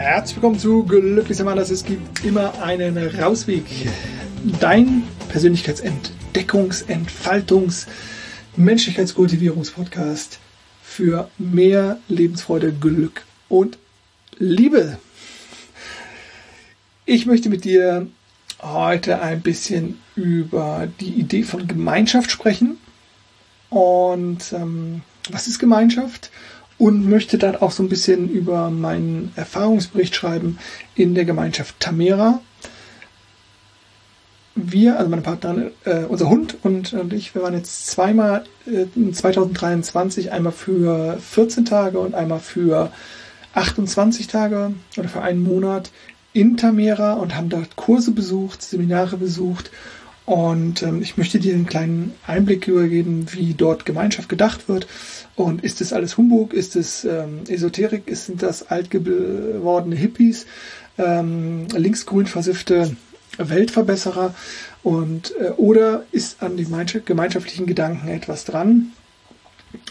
Herzlich willkommen zu Glücklicher Mann, es gibt immer einen Rausweg. Dein Persönlichkeitsentdeckungs-, Entfaltungs-, Menschlichkeitskultivierungspodcast für mehr Lebensfreude, Glück und Liebe. Ich möchte mit dir heute ein bisschen über die Idee von Gemeinschaft sprechen. Und ähm, was ist Gemeinschaft? Und möchte dann auch so ein bisschen über meinen Erfahrungsbericht schreiben in der Gemeinschaft Tamera. Wir, also meine Partnerin, äh, unser Hund und, und ich, wir waren jetzt zweimal äh, 2023, einmal für 14 Tage und einmal für 28 Tage oder für einen Monat in Tamera und haben dort Kurse besucht, Seminare besucht und ähm, ich möchte dir einen kleinen Einblick übergeben, wie dort Gemeinschaft gedacht wird. Und ist das alles Humbug? Ist es ähm, Esoterik? Sind das alt gewordene Hippies? Ähm, linksgrün versiffte Weltverbesserer? Und, äh, oder ist an den gemeinschaftlichen Gedanken etwas dran?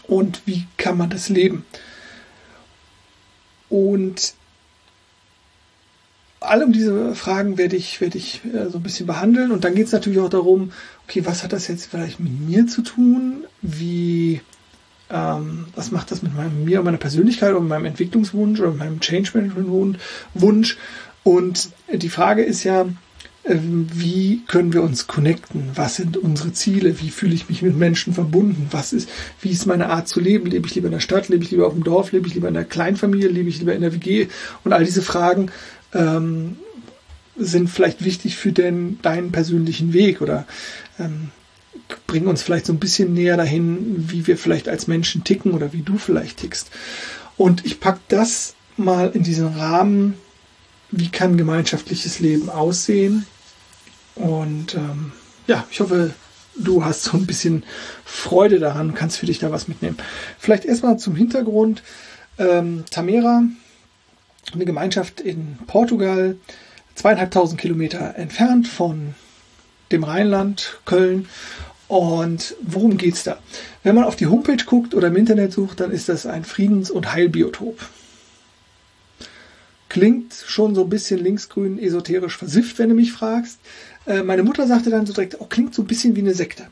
Und wie kann man das leben? Und alle um diese Fragen werde ich, werde ich äh, so ein bisschen behandeln. Und dann geht es natürlich auch darum, okay, was hat das jetzt vielleicht mit mir zu tun? Wie, ähm, was macht das mit meinem, mir und meiner Persönlichkeit und meinem Entwicklungswunsch oder meinem Change Management Wunsch? Und die Frage ist ja, ähm, wie können wir uns connecten? Was sind unsere Ziele? Wie fühle ich mich mit Menschen verbunden? Was ist, wie ist meine Art zu leben? Lebe ich lieber in der Stadt? Lebe ich lieber auf dem Dorf? Lebe ich lieber in der Kleinfamilie? Lebe ich lieber in der WG? Und all diese Fragen ähm, sind vielleicht wichtig für den, deinen persönlichen Weg oder ähm, bringen uns vielleicht so ein bisschen näher dahin, wie wir vielleicht als Menschen ticken oder wie du vielleicht tickst. Und ich packe das mal in diesen Rahmen, wie kann gemeinschaftliches Leben aussehen. Und ähm, ja, ich hoffe, du hast so ein bisschen Freude daran, kannst für dich da was mitnehmen. Vielleicht erstmal zum Hintergrund. Ähm, Tamera eine Gemeinschaft in Portugal, zweieinhalbtausend Kilometer entfernt von dem Rheinland, Köln. Und worum geht es da? Wenn man auf die Homepage guckt oder im Internet sucht, dann ist das ein Friedens- und Heilbiotop. Klingt schon so ein bisschen linksgrün esoterisch versifft, wenn du mich fragst. Äh, meine Mutter sagte dann so direkt, oh, klingt so ein bisschen wie eine Sekte.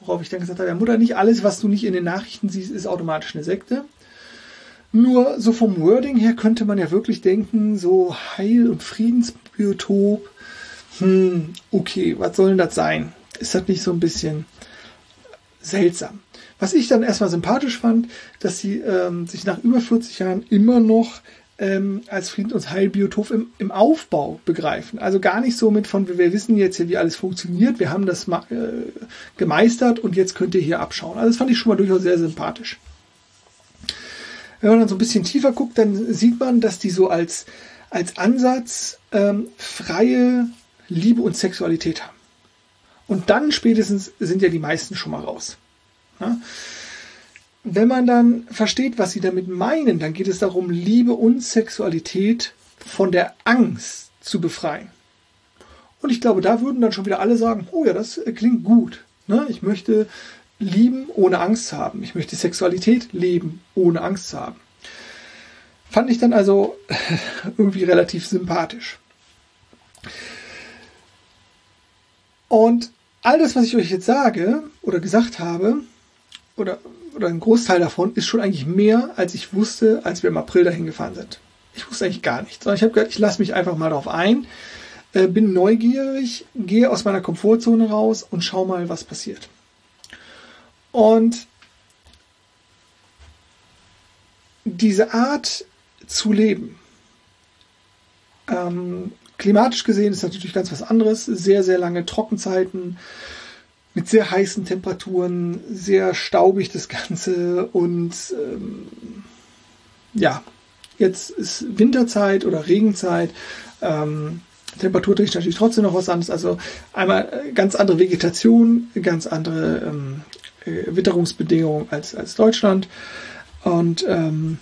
Worauf ich dann gesagt habe, ja Mutter, nicht alles, was du nicht in den Nachrichten siehst, ist automatisch eine Sekte. Nur so vom Wording her könnte man ja wirklich denken, so Heil- und Friedensbiotop. Hm, okay, was soll denn das sein? Ist das nicht so ein bisschen seltsam? Was ich dann erstmal sympathisch fand, dass sie ähm, sich nach über 40 Jahren immer noch ähm, als Friedens- und Heilbiotop im, im Aufbau begreifen. Also gar nicht so mit von, wir wissen jetzt hier, wie alles funktioniert, wir haben das äh, gemeistert und jetzt könnt ihr hier abschauen. Also das fand ich schon mal durchaus sehr sympathisch. Wenn man dann so ein bisschen tiefer guckt, dann sieht man, dass die so als, als Ansatz ähm, freie Liebe und Sexualität haben. Und dann spätestens sind ja die meisten schon mal raus. Ja? Wenn man dann versteht, was sie damit meinen, dann geht es darum, Liebe und Sexualität von der Angst zu befreien. Und ich glaube, da würden dann schon wieder alle sagen, oh ja, das klingt gut. Ne? Ich möchte lieben, ohne Angst zu haben. Ich möchte Sexualität leben, ohne Angst zu haben. Fand ich dann also irgendwie relativ sympathisch. Und all das, was ich euch jetzt sage oder gesagt habe, oder, oder ein Großteil davon, ist schon eigentlich mehr, als ich wusste, als wir im April dahin gefahren sind. Ich wusste eigentlich gar nichts, sondern ich habe gedacht, ich lasse mich einfach mal darauf ein, äh, bin neugierig, gehe aus meiner Komfortzone raus und schau mal, was passiert. Und diese Art zu leben, ähm, klimatisch gesehen ist natürlich ganz was anderes. Sehr, sehr lange Trockenzeiten mit sehr heißen Temperaturen, sehr staubig das Ganze und ähm, ja, jetzt ist Winterzeit oder Regenzeit. Ähm, Temperaturtechnisch natürlich trotzdem noch was anderes. Also einmal äh, ganz andere Vegetation, ganz andere ähm, äh, Witterungsbedingungen als, als Deutschland. Und ähm,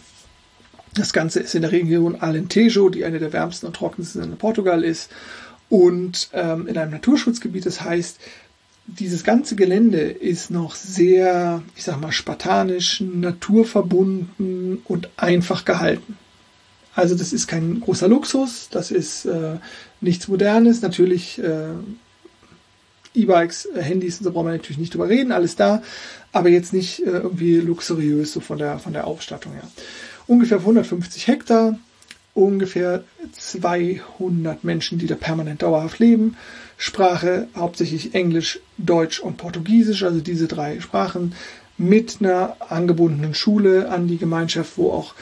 das Ganze ist in der Region Alentejo, die eine der wärmsten und trockensten in Portugal ist, und ähm, in einem Naturschutzgebiet. Das heißt, dieses ganze Gelände ist noch sehr, ich sag mal, spartanisch, naturverbunden und einfach gehalten. Also das ist kein großer Luxus, das ist äh, nichts Modernes. Natürlich äh, E-Bikes, äh, Handys und so brauchen wir natürlich nicht drüber reden, alles da, aber jetzt nicht äh, irgendwie luxuriös so von der, von der Ausstattung her. Ungefähr 150 Hektar, ungefähr 200 Menschen, die da permanent dauerhaft leben. Sprache hauptsächlich Englisch, Deutsch und Portugiesisch, also diese drei Sprachen, mit einer angebundenen Schule an die Gemeinschaft, wo auch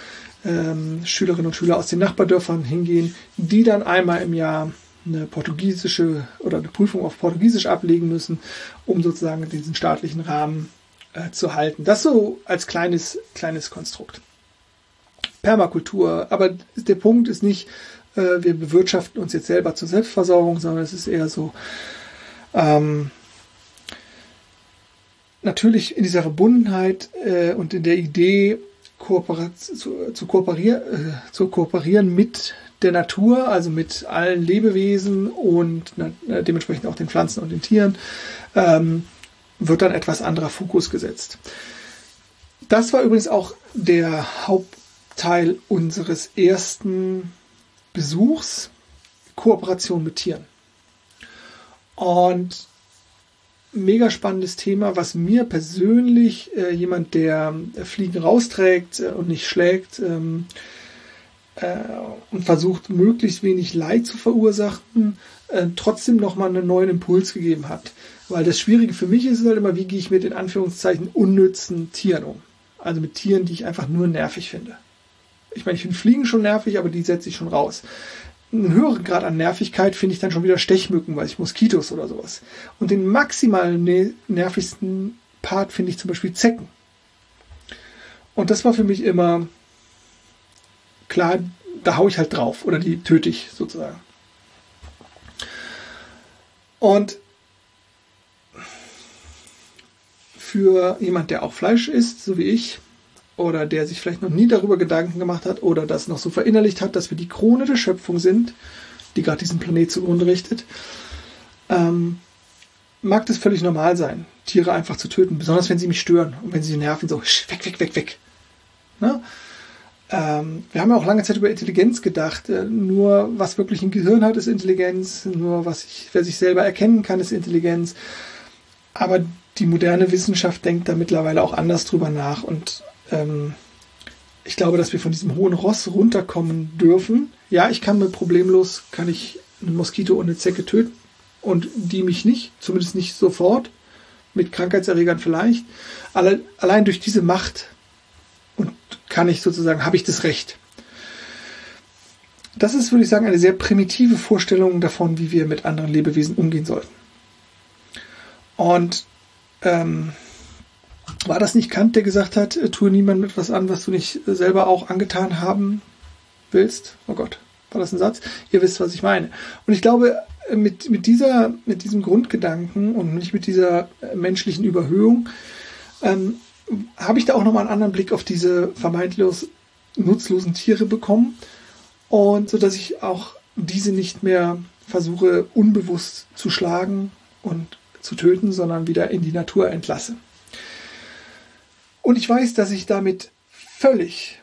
ähm, Schülerinnen und Schüler aus den Nachbardörfern hingehen, die dann einmal im Jahr eine portugiesische oder eine Prüfung auf Portugiesisch ablegen müssen, um sozusagen diesen staatlichen Rahmen äh, zu halten. Das so als kleines, kleines Konstrukt. Permakultur, aber der Punkt ist nicht, äh, wir bewirtschaften uns jetzt selber zur Selbstversorgung, sondern es ist eher so, ähm, natürlich in dieser Verbundenheit äh, und in der Idee, zu, zu, kooperier, äh, zu kooperieren mit der Natur, also mit allen Lebewesen und dementsprechend auch den Pflanzen und den Tieren, ähm, wird dann etwas anderer Fokus gesetzt. Das war übrigens auch der Hauptteil unseres ersten Besuchs, Kooperation mit Tieren. Und mega spannendes Thema, was mir persönlich, äh, jemand, der Fliegen rausträgt äh, und nicht schlägt ähm, äh, und versucht, möglichst wenig Leid zu verursachen, äh, trotzdem nochmal einen neuen Impuls gegeben hat. Weil das Schwierige für mich ist halt immer, wie gehe ich mit in Anführungszeichen unnützen Tieren um. Also mit Tieren, die ich einfach nur nervig finde. Ich meine, ich finde Fliegen schon nervig, aber die setze ich schon raus einen höheren Grad an Nervigkeit finde ich dann schon wieder Stechmücken, weil ich Moskitos oder sowas. Und den maximal nervigsten Part finde ich zum Beispiel Zecken. Und das war für mich immer klar, da haue ich halt drauf oder die töte ich sozusagen. Und für jemand, der auch Fleisch isst, so wie ich, oder der sich vielleicht noch nie darüber Gedanken gemacht hat oder das noch so verinnerlicht hat, dass wir die Krone der Schöpfung sind, die gerade diesen Planet zugrunde richtet, ähm, mag das völlig normal sein, Tiere einfach zu töten, besonders wenn sie mich stören und wenn sie nerven, so weg, weg, weg, weg. Ne? Ähm, wir haben ja auch lange Zeit über Intelligenz gedacht. Äh, nur was wirklich ein Gehirn hat, ist Intelligenz. Nur was ich, wer sich selber erkennen kann, ist Intelligenz. Aber die moderne Wissenschaft denkt da mittlerweile auch anders drüber nach und ähm, ich glaube, dass wir von diesem hohen Ross runterkommen dürfen. Ja, ich kann mir problemlos, kann ich einen Moskito und eine Zecke töten und die mich nicht, zumindest nicht sofort, mit Krankheitserregern vielleicht. Alle, allein durch diese Macht kann ich sozusagen, habe ich das Recht. Das ist, würde ich sagen, eine sehr primitive Vorstellung davon, wie wir mit anderen Lebewesen umgehen sollten. Und ähm, war das nicht Kant, der gesagt hat, äh, tue niemandem etwas an, was du nicht äh, selber auch angetan haben willst? Oh Gott, war das ein Satz? Ihr wisst, was ich meine. Und ich glaube, äh, mit, mit, dieser, mit diesem Grundgedanken und nicht mit dieser menschlichen Überhöhung ähm, habe ich da auch nochmal einen anderen Blick auf diese vermeintlich nutzlosen Tiere bekommen. Und so dass ich auch diese nicht mehr versuche, unbewusst zu schlagen und zu töten, sondern wieder in die Natur entlasse. Und ich weiß, dass ich damit völlig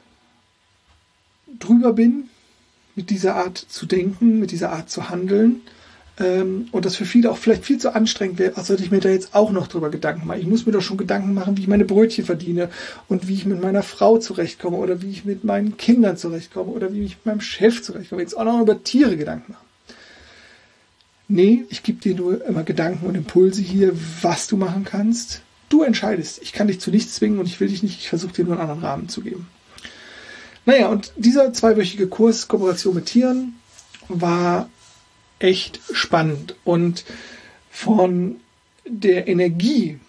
drüber bin, mit dieser Art zu denken, mit dieser Art zu handeln. Ähm, und das für viele auch vielleicht viel zu anstrengend wäre, als sollte ich mir da jetzt auch noch drüber Gedanken machen. Ich muss mir doch schon Gedanken machen, wie ich meine Brötchen verdiene und wie ich mit meiner Frau zurechtkomme oder wie ich mit meinen Kindern zurechtkomme oder wie ich mit meinem Chef zurechtkomme. Jetzt auch noch über Tiere Gedanken machen. Nee, ich gebe dir nur immer Gedanken und Impulse hier, was du machen kannst, Du entscheidest. Ich kann dich zu nichts zwingen und ich will dich nicht. Ich versuche dir nur einen anderen Rahmen zu geben. Naja, und dieser zweiwöchige Kurs Kooperation mit Tieren war echt spannend und von der Energie,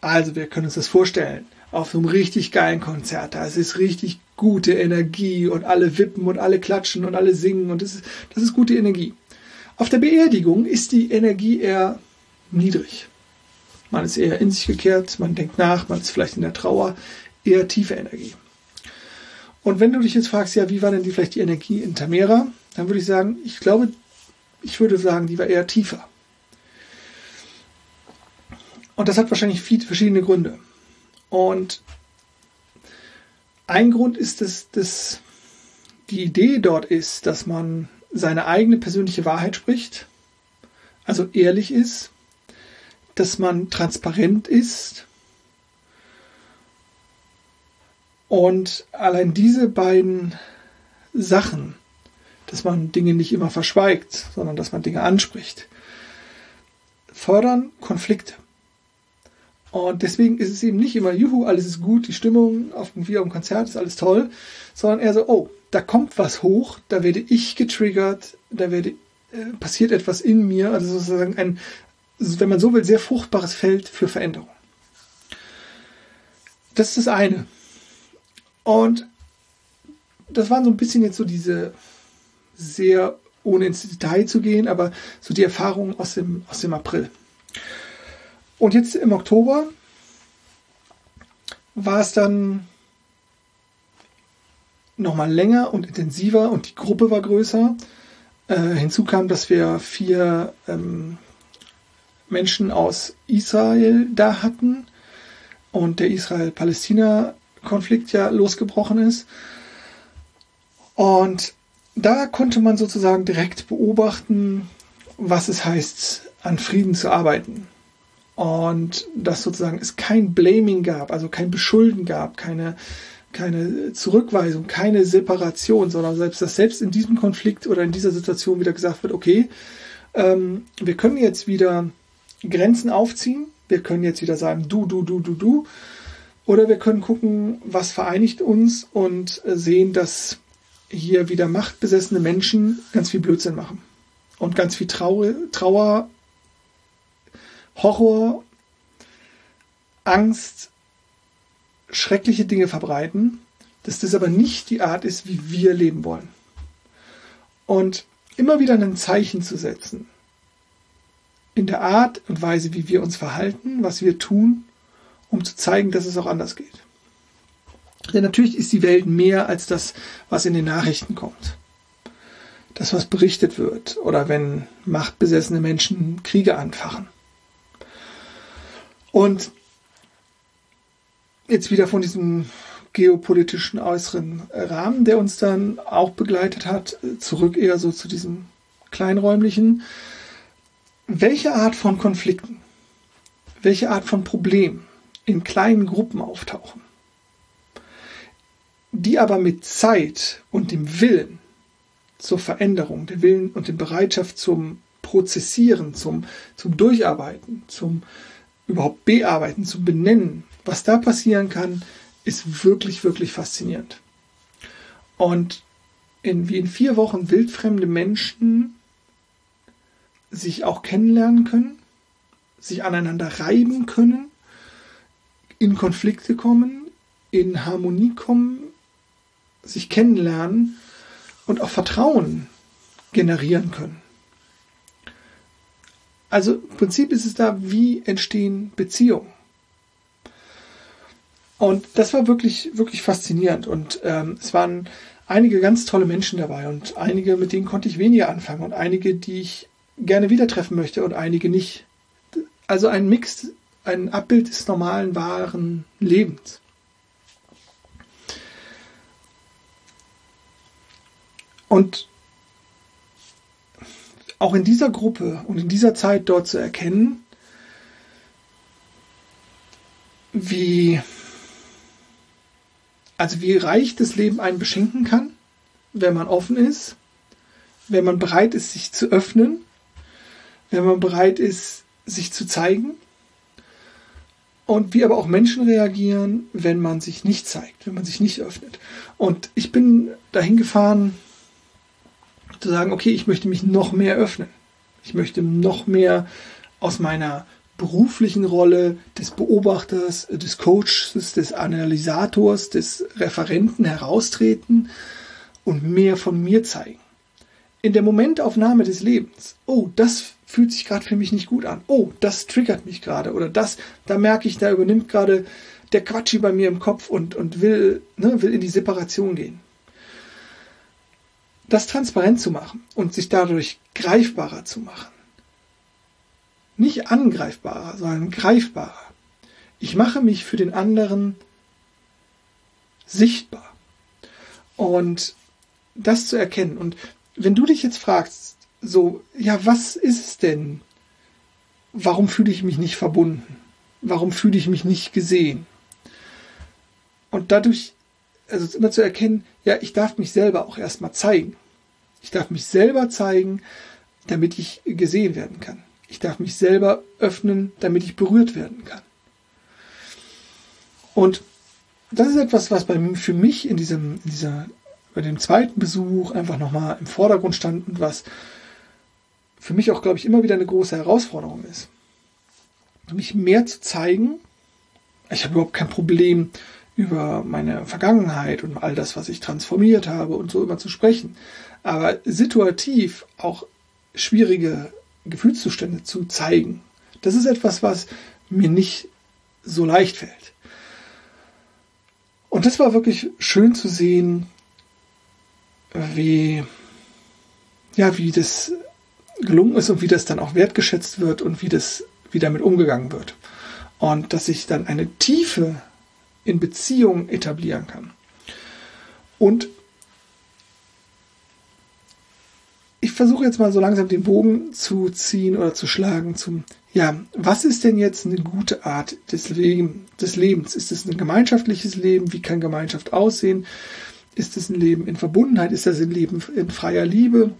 also wir können uns das vorstellen, auf einem richtig geilen Konzert, da ist richtig gute Energie und alle wippen und alle klatschen und alle singen und das ist, das ist gute Energie. Auf der Beerdigung ist die Energie eher niedrig. Man ist eher in sich gekehrt, man denkt nach, man ist vielleicht in der Trauer, eher tiefe Energie. Und wenn du dich jetzt fragst, ja, wie war denn die vielleicht die Energie in Tamera, dann würde ich sagen, ich glaube, ich würde sagen, die war eher tiefer. Und das hat wahrscheinlich viele verschiedene Gründe. Und ein Grund ist, dass, dass die Idee dort ist, dass man seine eigene persönliche Wahrheit spricht, also ehrlich ist, dass man transparent ist und allein diese beiden Sachen, dass man Dinge nicht immer verschweigt, sondern dass man Dinge anspricht, fördern Konflikte. Und deswegen ist es eben nicht immer, juhu, alles ist gut, die Stimmung auf dem, wie auf dem Konzert ist alles toll, sondern eher so, oh, da kommt was hoch, da werde ich getriggert, da werde, äh, passiert etwas in mir, also sozusagen ein, wenn man so will, sehr fruchtbares Feld für Veränderung. Das ist das eine. Und das waren so ein bisschen jetzt so diese sehr, ohne ins Detail zu gehen, aber so die Erfahrungen aus dem, aus dem April. Und jetzt im Oktober war es dann nochmal länger und intensiver und die Gruppe war größer. Äh, hinzu kam, dass wir vier ähm, Menschen aus Israel da hatten und der Israel-Palästina-Konflikt ja losgebrochen ist. Und da konnte man sozusagen direkt beobachten, was es heißt, an Frieden zu arbeiten. Und dass sozusagen es kein Blaming gab, also kein Beschulden gab, keine, keine Zurückweisung, keine Separation, sondern selbst, dass selbst in diesem Konflikt oder in dieser Situation wieder gesagt wird, okay, ähm, wir können jetzt wieder Grenzen aufziehen, wir können jetzt wieder sagen, du, du, du, du, du, oder wir können gucken, was vereinigt uns und sehen, dass hier wieder machtbesessene Menschen ganz viel Blödsinn machen und ganz viel Trauer, Trauer Horror, Angst, schreckliche Dinge verbreiten, dass das aber nicht die Art ist, wie wir leben wollen. Und immer wieder ein Zeichen zu setzen in der Art und Weise, wie wir uns verhalten, was wir tun, um zu zeigen, dass es auch anders geht. Denn natürlich ist die Welt mehr als das, was in den Nachrichten kommt. Das, was berichtet wird oder wenn machtbesessene Menschen Kriege anfachen. Und jetzt wieder von diesem geopolitischen äußeren Rahmen, der uns dann auch begleitet hat, zurück eher so zu diesem kleinräumlichen. Welche Art von Konflikten, welche Art von Problemen in kleinen Gruppen auftauchen, die aber mit Zeit und dem Willen zur Veränderung, der Willen und der Bereitschaft zum Prozessieren, zum, zum Durcharbeiten, zum überhaupt bearbeiten, zu benennen, was da passieren kann, ist wirklich, wirklich faszinierend. Und in, wie in vier Wochen wildfremde Menschen sich auch kennenlernen können, sich aneinander reiben können, in Konflikte kommen, in Harmonie kommen, sich kennenlernen und auch Vertrauen generieren können. Also im Prinzip ist es da, wie entstehen Beziehungen. Und das war wirklich, wirklich faszinierend. Und ähm, es waren einige ganz tolle Menschen dabei und einige, mit denen konnte ich weniger anfangen und einige, die ich gerne wieder treffen möchte und einige nicht. Also ein Mix, ein Abbild des normalen, wahren Lebens. Und auch in dieser Gruppe und in dieser Zeit dort zu erkennen, wie, also wie reich das Leben einen beschenken kann, wenn man offen ist, wenn man bereit ist, sich zu öffnen, wenn man bereit ist, sich zu zeigen und wie aber auch Menschen reagieren, wenn man sich nicht zeigt, wenn man sich nicht öffnet. Und ich bin dahin gefahren, zu sagen, okay, ich möchte mich noch mehr öffnen. Ich möchte noch mehr aus meiner beruflichen Rolle des Beobachters, des Coaches, des Analysators, des Referenten heraustreten und mehr von mir zeigen. In der Momentaufnahme des Lebens, oh, das fühlt sich gerade für mich nicht gut an. Oh, das triggert mich gerade. Oder das, da merke ich, da übernimmt gerade der Quatschi bei mir im Kopf und, und will, ne, will in die Separation gehen das transparent zu machen und sich dadurch greifbarer zu machen. Nicht angreifbarer, sondern greifbarer. Ich mache mich für den anderen sichtbar. Und das zu erkennen. Und wenn du dich jetzt fragst, so, ja, was ist es denn? Warum fühle ich mich nicht verbunden? Warum fühle ich mich nicht gesehen? Und dadurch, also immer zu erkennen, ja, ich darf mich selber auch erstmal zeigen. Ich darf mich selber zeigen, damit ich gesehen werden kann. Ich darf mich selber öffnen, damit ich berührt werden kann. Und das ist etwas, was bei, für mich in diesem, in dieser, bei dem zweiten Besuch einfach nochmal im Vordergrund stand und was für mich auch, glaube ich, immer wieder eine große Herausforderung ist. Mich mehr zu zeigen. Ich habe überhaupt kein Problem, über meine Vergangenheit und all das, was ich transformiert habe und so immer zu sprechen. Aber situativ auch schwierige Gefühlszustände zu zeigen, das ist etwas, was mir nicht so leicht fällt. Und das war wirklich schön zu sehen, wie, ja, wie das gelungen ist und wie das dann auch wertgeschätzt wird und wie das, wie damit umgegangen wird. Und dass sich dann eine Tiefe in Beziehungen etablieren kann. Und ich versuche jetzt mal so langsam den Bogen zu ziehen oder zu schlagen zum, ja, was ist denn jetzt eine gute Art des, Leben, des Lebens? Ist es ein gemeinschaftliches Leben? Wie kann Gemeinschaft aussehen? Ist es ein Leben in Verbundenheit? Ist das ein Leben in freier Liebe?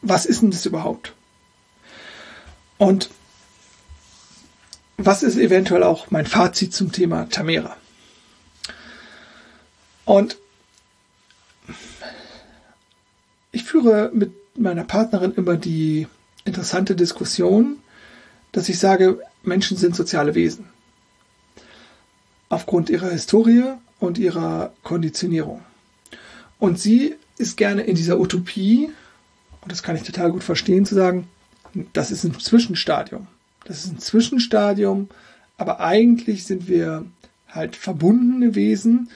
Was ist denn das überhaupt? Und was ist eventuell auch mein Fazit zum Thema Tamera? Und ich führe mit meiner Partnerin immer die interessante Diskussion, dass ich sage, Menschen sind soziale Wesen. Aufgrund ihrer Historie und ihrer Konditionierung. Und sie ist gerne in dieser Utopie, und das kann ich total gut verstehen, zu sagen, das ist ein Zwischenstadium. Das ist ein Zwischenstadium, aber eigentlich sind wir halt verbundene Wesen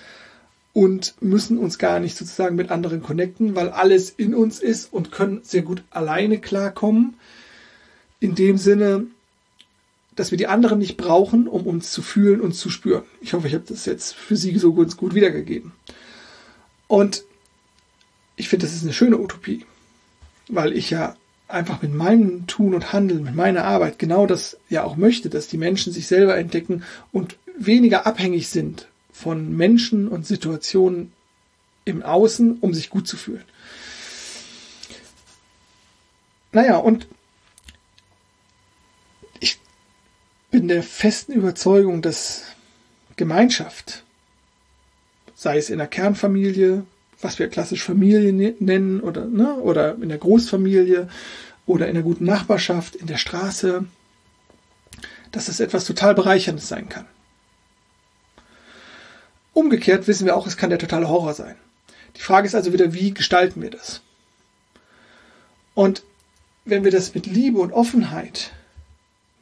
und müssen uns gar nicht sozusagen mit anderen connecten, weil alles in uns ist und können sehr gut alleine klarkommen. In dem Sinne, dass wir die anderen nicht brauchen, um uns zu fühlen und zu spüren. Ich hoffe, ich habe das jetzt für Sie so ganz gut wiedergegeben. Und ich finde, das ist eine schöne Utopie, weil ich ja einfach mit meinem Tun und Handeln, mit meiner Arbeit genau das ja auch möchte, dass die Menschen sich selber entdecken und weniger abhängig sind von Menschen und Situationen im Außen, um sich gut zu fühlen. Naja, und ich bin der festen Überzeugung, dass Gemeinschaft, sei es in der Kernfamilie, was wir klassisch Familie ne-, nennen oder, ne, oder in der Großfamilie oder in der guten Nachbarschaft, in der Straße, dass es etwas total Bereicherndes sein kann. Umgekehrt wissen wir auch, es kann der totale Horror sein. Die Frage ist also wieder, wie gestalten wir das? Und wenn wir das mit Liebe und Offenheit,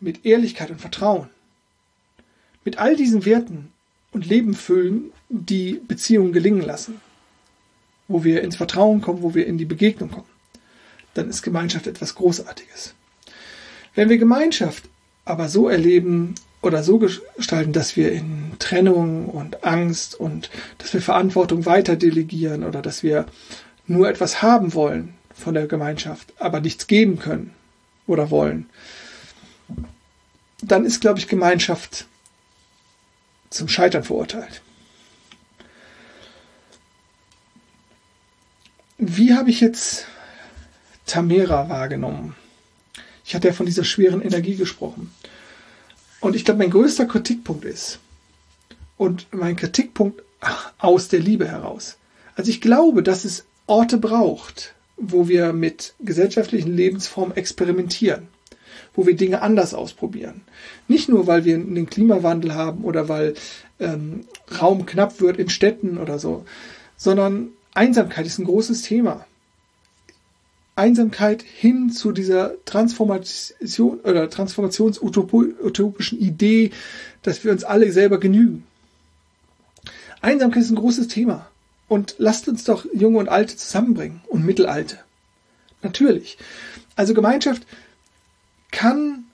mit Ehrlichkeit und Vertrauen, mit all diesen Werten und Leben füllen, die Beziehungen gelingen lassen, wo wir ins Vertrauen kommen, wo wir in die Begegnung kommen, dann ist Gemeinschaft etwas Großartiges. Wenn wir Gemeinschaft aber so erleben oder so gestalten, dass wir in Trennung und Angst und dass wir Verantwortung weiter delegieren oder dass wir nur etwas haben wollen von der Gemeinschaft, aber nichts geben können oder wollen, dann ist, glaube ich, Gemeinschaft zum Scheitern verurteilt. Wie habe ich jetzt Tamera wahrgenommen? Ich hatte ja von dieser schweren Energie gesprochen. Und ich glaube, mein größter Kritikpunkt ist, und mein Kritikpunkt aus der Liebe heraus. Also ich glaube, dass es Orte braucht, wo wir mit gesellschaftlichen Lebensformen experimentieren, wo wir Dinge anders ausprobieren. Nicht nur, weil wir den Klimawandel haben oder weil ähm, Raum knapp wird in Städten oder so, sondern Einsamkeit ist ein großes Thema. Einsamkeit hin zu dieser Transformation oder transformationsutopischen Idee, dass wir uns alle selber genügen. Einsamkeit ist ein großes Thema. Und lasst uns doch Junge und Alte zusammenbringen und Mittelalte. Natürlich. Also Gemeinschaft kann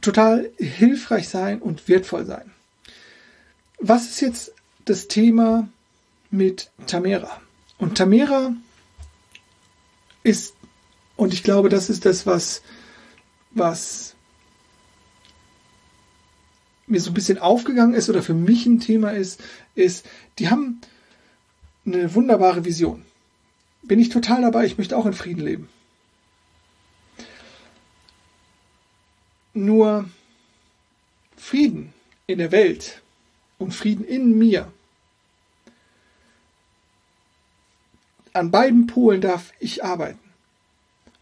total hilfreich sein und wertvoll sein. Was ist jetzt das Thema mit Tamera. Und Tamera ist, und ich glaube, das ist das, was, was mir so ein bisschen aufgegangen ist oder für mich ein Thema ist, ist, die haben eine wunderbare Vision. Bin ich total dabei, ich möchte auch in Frieden leben. Nur Frieden in der Welt und Frieden in mir. An beiden Polen darf ich arbeiten.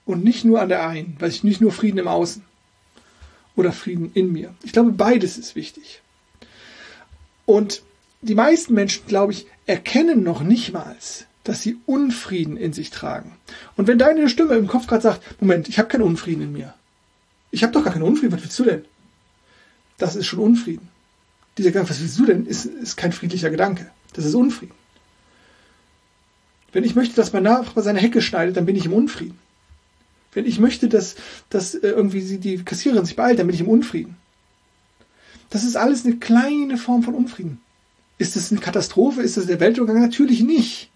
Und nicht nur an der einen, weil ich nicht nur Frieden im Außen oder Frieden in mir. Ich glaube, beides ist wichtig. Und die meisten Menschen, glaube ich, erkennen noch nicht mal, dass sie Unfrieden in sich tragen. Und wenn deine Stimme im Kopf gerade sagt, Moment, ich habe keinen Unfrieden in mir. Ich habe doch gar keinen Unfrieden, was willst du denn? Das ist schon Unfrieden. Dieser Gedanke, was willst du denn, ist, ist kein friedlicher Gedanke. Das ist Unfrieden. Wenn ich möchte, dass mein Nachbar seine Hecke schneidet, dann bin ich im Unfrieden. Wenn ich möchte, dass, dass äh, irgendwie die Kassiererin sich beeilt, dann bin ich im Unfrieden. Das ist alles eine kleine Form von Unfrieden. Ist das eine Katastrophe? Ist das der Weltuntergang? Natürlich nicht.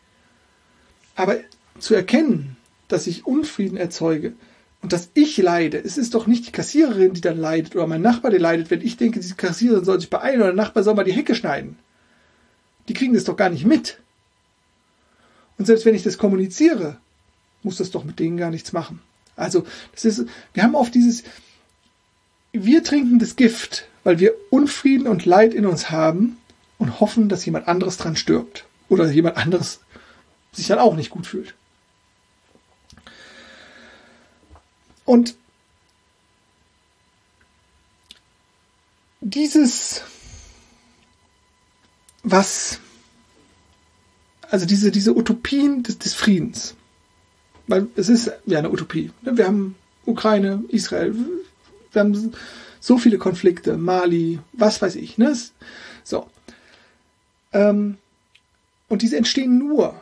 Aber zu erkennen, dass ich Unfrieden erzeuge und dass ich leide, es ist doch nicht die Kassiererin, die dann leidet oder mein Nachbar, der leidet, wenn ich denke, die Kassiererin soll sich beeilen oder der Nachbar soll mal die Hecke schneiden. Die kriegen das doch gar nicht mit. Und selbst wenn ich das kommuniziere, muss das doch mit denen gar nichts machen. Also, das ist, wir haben oft dieses, wir trinken das Gift, weil wir Unfrieden und Leid in uns haben und hoffen, dass jemand anderes dran stirbt oder jemand anderes sich dann auch nicht gut fühlt. Und dieses, was, also diese, diese Utopien des, des Friedens, weil es ist ja eine Utopie. Wir haben Ukraine, Israel, wir haben so viele Konflikte, Mali, was weiß ich. Ne? So. Ähm, und diese entstehen nur,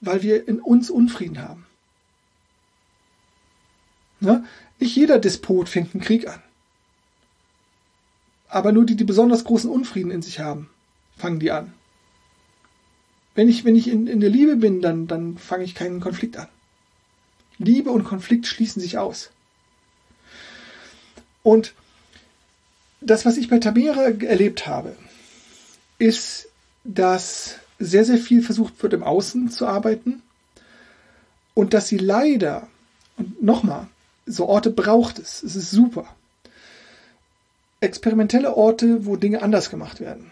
weil wir in uns Unfrieden haben. Ne? Nicht jeder Despot fängt einen Krieg an. Aber nur die, die besonders großen Unfrieden in sich haben, fangen die an. Wenn ich, wenn ich in, in der Liebe bin, dann, dann fange ich keinen Konflikt an. Liebe und Konflikt schließen sich aus. Und das, was ich bei Tamera erlebt habe, ist, dass sehr, sehr viel versucht wird, im Außen zu arbeiten und dass sie leider, und nochmal, so Orte braucht es, es ist super. Experimentelle Orte, wo Dinge anders gemacht werden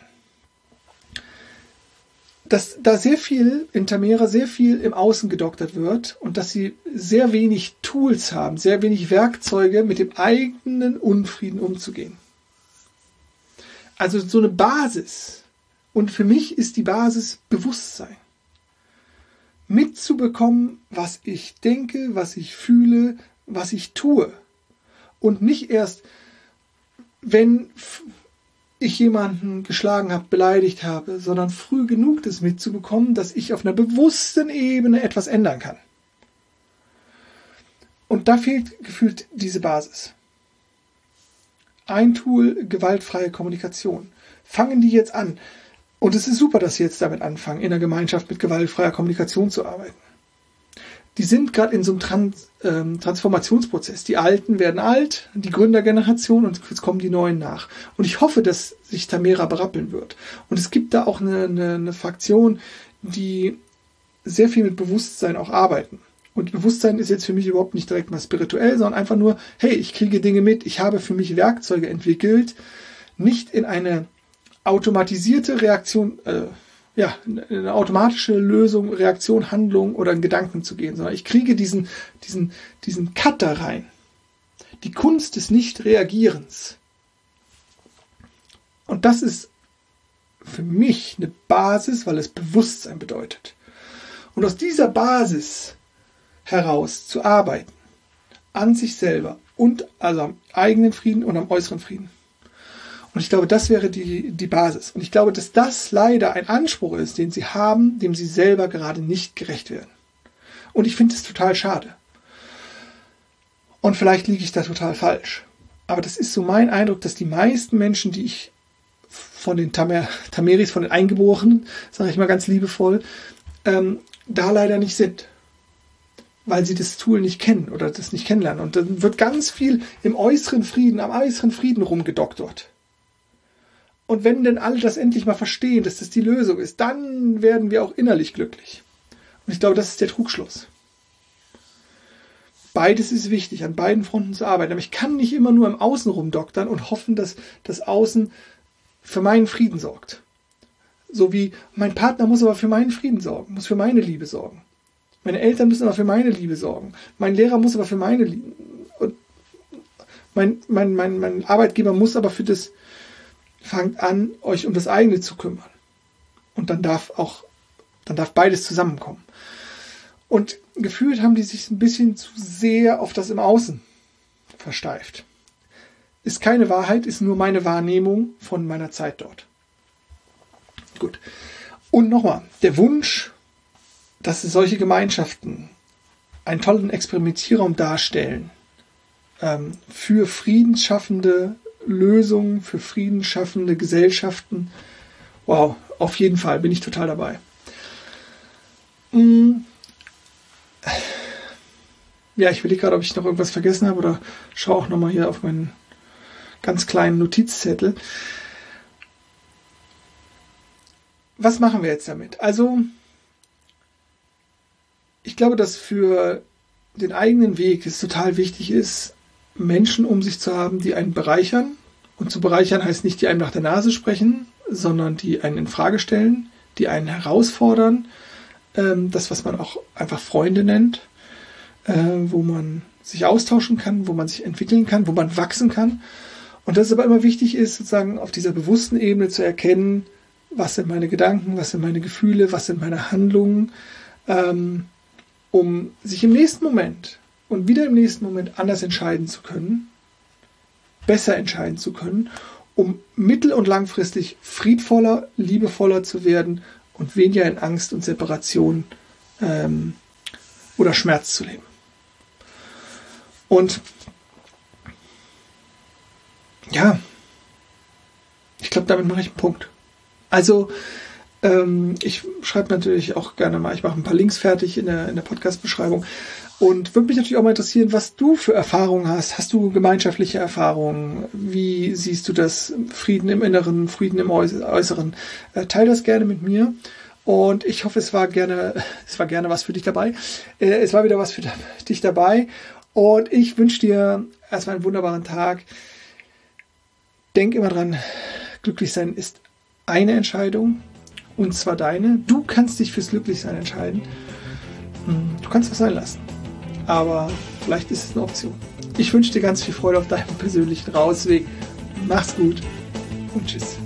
dass da sehr viel in Tamera sehr viel im Außen gedoktert wird und dass sie sehr wenig Tools haben, sehr wenig Werkzeuge, mit dem eigenen Unfrieden umzugehen. Also so eine Basis. Und für mich ist die Basis Bewusstsein. Mitzubekommen, was ich denke, was ich fühle, was ich tue. Und nicht erst, wenn ich jemanden geschlagen habe, beleidigt habe, sondern früh genug das mitzubekommen, dass ich auf einer bewussten Ebene etwas ändern kann. Und da fehlt gefühlt diese Basis. Ein Tool, gewaltfreie Kommunikation. Fangen die jetzt an. Und es ist super, dass sie jetzt damit anfangen, in der Gemeinschaft mit gewaltfreier Kommunikation zu arbeiten die sind gerade in so einem Trans, ähm, Transformationsprozess. Die Alten werden alt, die Gründergeneration und jetzt kommen die Neuen nach. Und ich hoffe, dass sich Tamera berappeln wird. Und es gibt da auch eine, eine, eine Fraktion, die sehr viel mit Bewusstsein auch arbeiten. Und Bewusstsein ist jetzt für mich überhaupt nicht direkt mal spirituell, sondern einfach nur, hey, ich kriege Dinge mit, ich habe für mich Werkzeuge entwickelt, nicht in eine automatisierte Reaktion, äh, ja, eine automatische Lösung, Reaktion, Handlung oder einen Gedanken zu gehen, sondern ich kriege diesen, diesen, diesen Cut da rein. Die Kunst des Nicht-Reagierens. Und das ist für mich eine Basis, weil es Bewusstsein bedeutet. Und aus dieser Basis heraus zu arbeiten, an sich selber und also am eigenen Frieden und am äußeren Frieden. Und ich glaube, das wäre die, die Basis. Und ich glaube, dass das leider ein Anspruch ist, den sie haben, dem sie selber gerade nicht gerecht werden. Und ich finde es total schade. Und vielleicht liege ich da total falsch. Aber das ist so mein Eindruck, dass die meisten Menschen, die ich von den Tamer, Tameris, von den Eingeborenen, sage ich mal ganz liebevoll, ähm, da leider nicht sind. Weil sie das Tool nicht kennen oder das nicht kennenlernen. Und dann wird ganz viel im äußeren Frieden, am äußeren Frieden rumgedoktert. Und wenn denn alle das endlich mal verstehen, dass das die Lösung ist, dann werden wir auch innerlich glücklich. Und ich glaube, das ist der Trugschluss. Beides ist wichtig, an beiden Fronten zu arbeiten. Aber ich kann nicht immer nur im Außen rumdoktern und hoffen, dass das Außen für meinen Frieden sorgt. So wie mein Partner muss aber für meinen Frieden sorgen, muss für meine Liebe sorgen. Meine Eltern müssen aber für meine Liebe sorgen. Mein Lehrer muss aber für meine Liebe. Mein, mein, mein, mein Arbeitgeber muss aber für das fangt an, euch um das eigene zu kümmern. Und dann darf auch, dann darf beides zusammenkommen. Und gefühlt haben die sich ein bisschen zu sehr auf das im Außen versteift. Ist keine Wahrheit, ist nur meine Wahrnehmung von meiner Zeit dort. Gut. Und nochmal, der Wunsch, dass solche Gemeinschaften einen tollen Experimentierraum darstellen ähm, für friedensschaffende Lösungen für friedensschaffende Gesellschaften. Wow, auf jeden Fall bin ich total dabei. Mm. Ja, ich will gerade, ob ich noch irgendwas vergessen habe oder schaue auch nochmal hier auf meinen ganz kleinen Notizzettel. Was machen wir jetzt damit? Also, ich glaube, dass für den eigenen Weg es total wichtig ist, Menschen um sich zu haben, die einen bereichern. Und zu bereichern heißt nicht, die einem nach der Nase sprechen, sondern die einen in Frage stellen, die einen herausfordern. Ähm, das, was man auch einfach Freunde nennt, äh, wo man sich austauschen kann, wo man sich entwickeln kann, wo man wachsen kann. Und das ist aber immer wichtig ist, sozusagen auf dieser bewussten Ebene zu erkennen, was sind meine Gedanken, was sind meine Gefühle, was sind meine Handlungen, ähm, um sich im nächsten Moment und wieder im nächsten Moment anders entscheiden zu können, besser entscheiden zu können, um mittel- und langfristig friedvoller, liebevoller zu werden und weniger in Angst und Separation ähm, oder Schmerz zu leben. Und ja, ich glaube, damit mache ich einen Punkt. Also, ähm, ich schreibe natürlich auch gerne mal, ich mache ein paar Links fertig in der, in der Podcast-Beschreibung. Und würde mich natürlich auch mal interessieren, was du für Erfahrungen hast. Hast du gemeinschaftliche Erfahrungen? Wie siehst du das? Frieden im Inneren, Frieden im Äußeren. Äh, teil das gerne mit mir. Und ich hoffe, es war gerne, es war gerne was für dich dabei. Äh, es war wieder was für dich dabei. Und ich wünsche dir erstmal einen wunderbaren Tag. Denk immer dran, glücklich sein ist eine Entscheidung. Und zwar deine. Du kannst dich fürs Glücklichsein entscheiden. Hm, du kannst was sein lassen aber vielleicht ist es eine Option. Ich wünsche dir ganz viel Freude auf deinem persönlichen Rausweg. Mach's gut und tschüss.